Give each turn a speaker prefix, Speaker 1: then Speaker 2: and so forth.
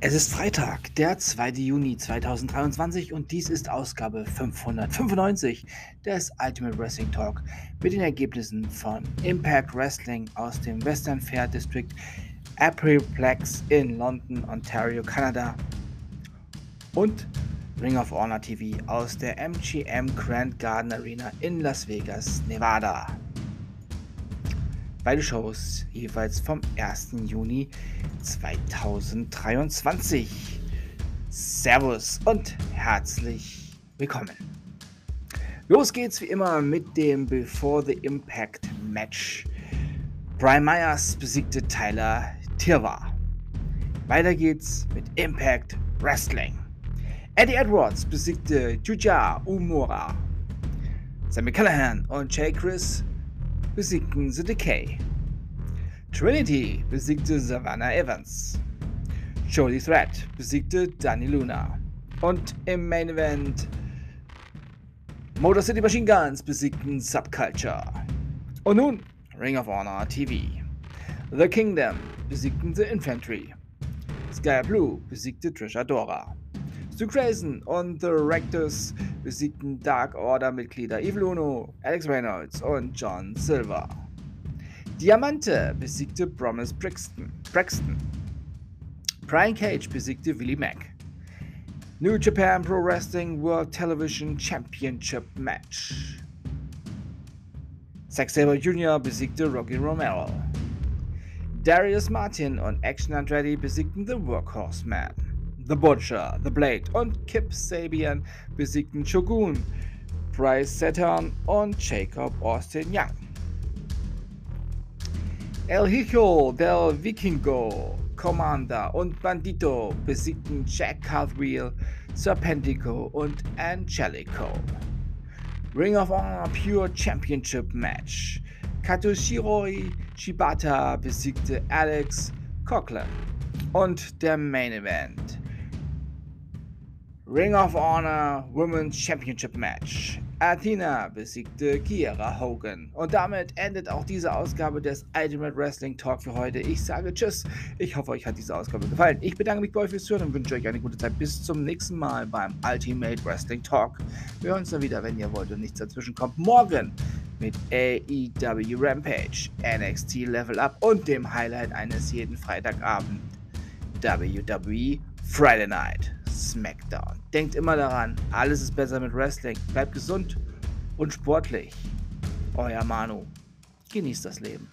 Speaker 1: Es ist Freitag, der 2. Juni 2023 und dies ist Ausgabe 595 des Ultimate Wrestling Talk mit den Ergebnissen von Impact Wrestling aus dem Western Fair District Aprilplex in London, Ontario, Kanada und Ring of Honor TV aus der MGM Grand Garden Arena in Las Vegas, Nevada. Beide Shows jeweils vom 1. Juni 2023. Servus und herzlich willkommen. Los geht's wie immer mit dem Before the Impact Match. Brian Myers besiegte Tyler Tirwa. Weiter geht's mit Impact Wrestling. Eddie Edwards besiegte Juja Umura. Sammy Callahan und Jay Chris besiegten The Decay. Trinity besiegte Savannah Evans. Jody Threat besiegte Danny Luna. Und im Main Event Motor City Machine Guns besiegten Subculture. Und nun Ring of Honor TV. The Kingdom besiegten The Infantry. Sky Blue besiegte Trisha Dora. Stu Grayson und The Rectors besiegten Dark Order-Mitglieder Evil Uno, Alex Reynolds und John Silver. Diamante besiegte Promise Braxton. Braxton. Brian Cage besiegte Willie Mack. New Japan Pro Wrestling World Television Championship Match. Zack Sabre Jr. besiegte Rocky Romero. Darius Martin und Action Andretti besiegten The Workhorse Man. The Butcher, The Blade und Kip Sabian besiegten Shogun, Bryce Saturn und Jacob Austin Young. El Hijo del Vikingo, Commander und Bandito besiegten Jack Cartwheel, Serpentico und Angelico. Ring of Honor Pure Championship Match. Katoshiroi Shibata besiegte Alex Coughlin. Und der Main Event. Ring of Honor Women's Championship Match. Athena besiegte Kiera Hogan. Und damit endet auch diese Ausgabe des Ultimate Wrestling Talk für heute. Ich sage Tschüss. Ich hoffe, euch hat diese Ausgabe gefallen. Ich bedanke mich bei euch fürs Zuhören und wünsche euch eine gute Zeit. Bis zum nächsten Mal beim Ultimate Wrestling Talk. Wir hören uns dann wieder, wenn ihr wollt und nichts dazwischen kommt. Morgen mit AEW Rampage, NXT Level Up und dem Highlight eines jeden Freitagabend WWE Friday Night. SmackDown. Denkt immer daran, alles ist besser mit Wrestling. Bleibt gesund und sportlich. Euer Manu. Genießt das Leben.